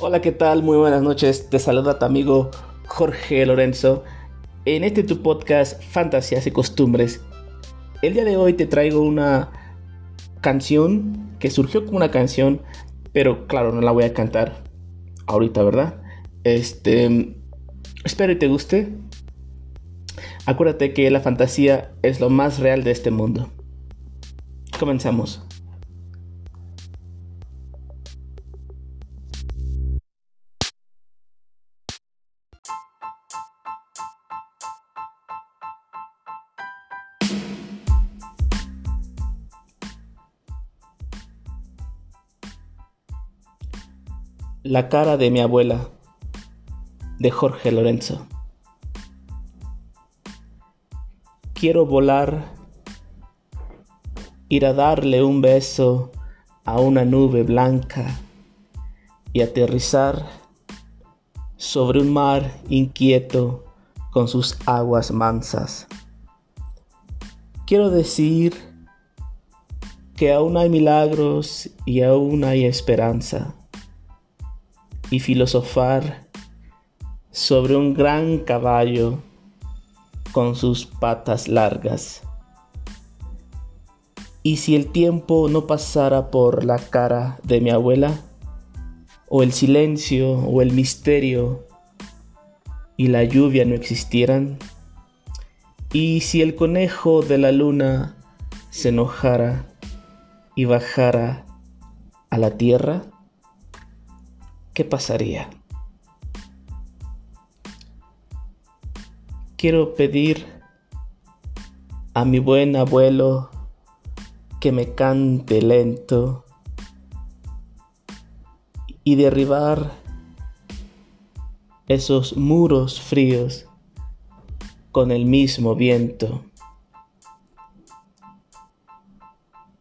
Hola, ¿qué tal? Muy buenas noches. Te saluda tu amigo Jorge Lorenzo en este tu podcast Fantasías y Costumbres. El día de hoy te traigo una canción que surgió como una canción, pero claro, no la voy a cantar ahorita, ¿verdad? Este, espero y te guste. Acuérdate que la fantasía es lo más real de este mundo. Comenzamos. La cara de mi abuela, de Jorge Lorenzo. Quiero volar, ir a darle un beso a una nube blanca y aterrizar sobre un mar inquieto con sus aguas mansas. Quiero decir que aún hay milagros y aún hay esperanza y filosofar sobre un gran caballo con sus patas largas. Y si el tiempo no pasara por la cara de mi abuela, o el silencio o el misterio y la lluvia no existieran, y si el conejo de la luna se enojara y bajara a la tierra, ¿qué pasaría? Quiero pedir a mi buen abuelo que me cante lento y derribar esos muros fríos con el mismo viento.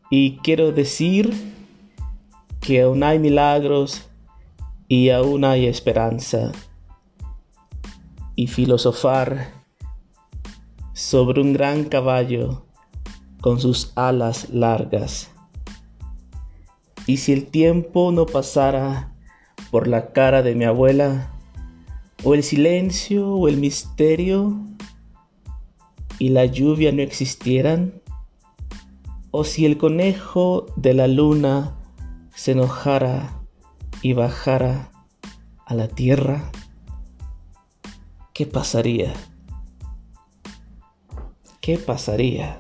Y quiero decir que aún hay milagros y aún hay esperanza. Y filosofar sobre un gran caballo con sus alas largas. Y si el tiempo no pasara por la cara de mi abuela, o el silencio o el misterio y la lluvia no existieran, o si el conejo de la luna se enojara y bajara a la tierra, ¿qué pasaría? ¿Qué pasaría?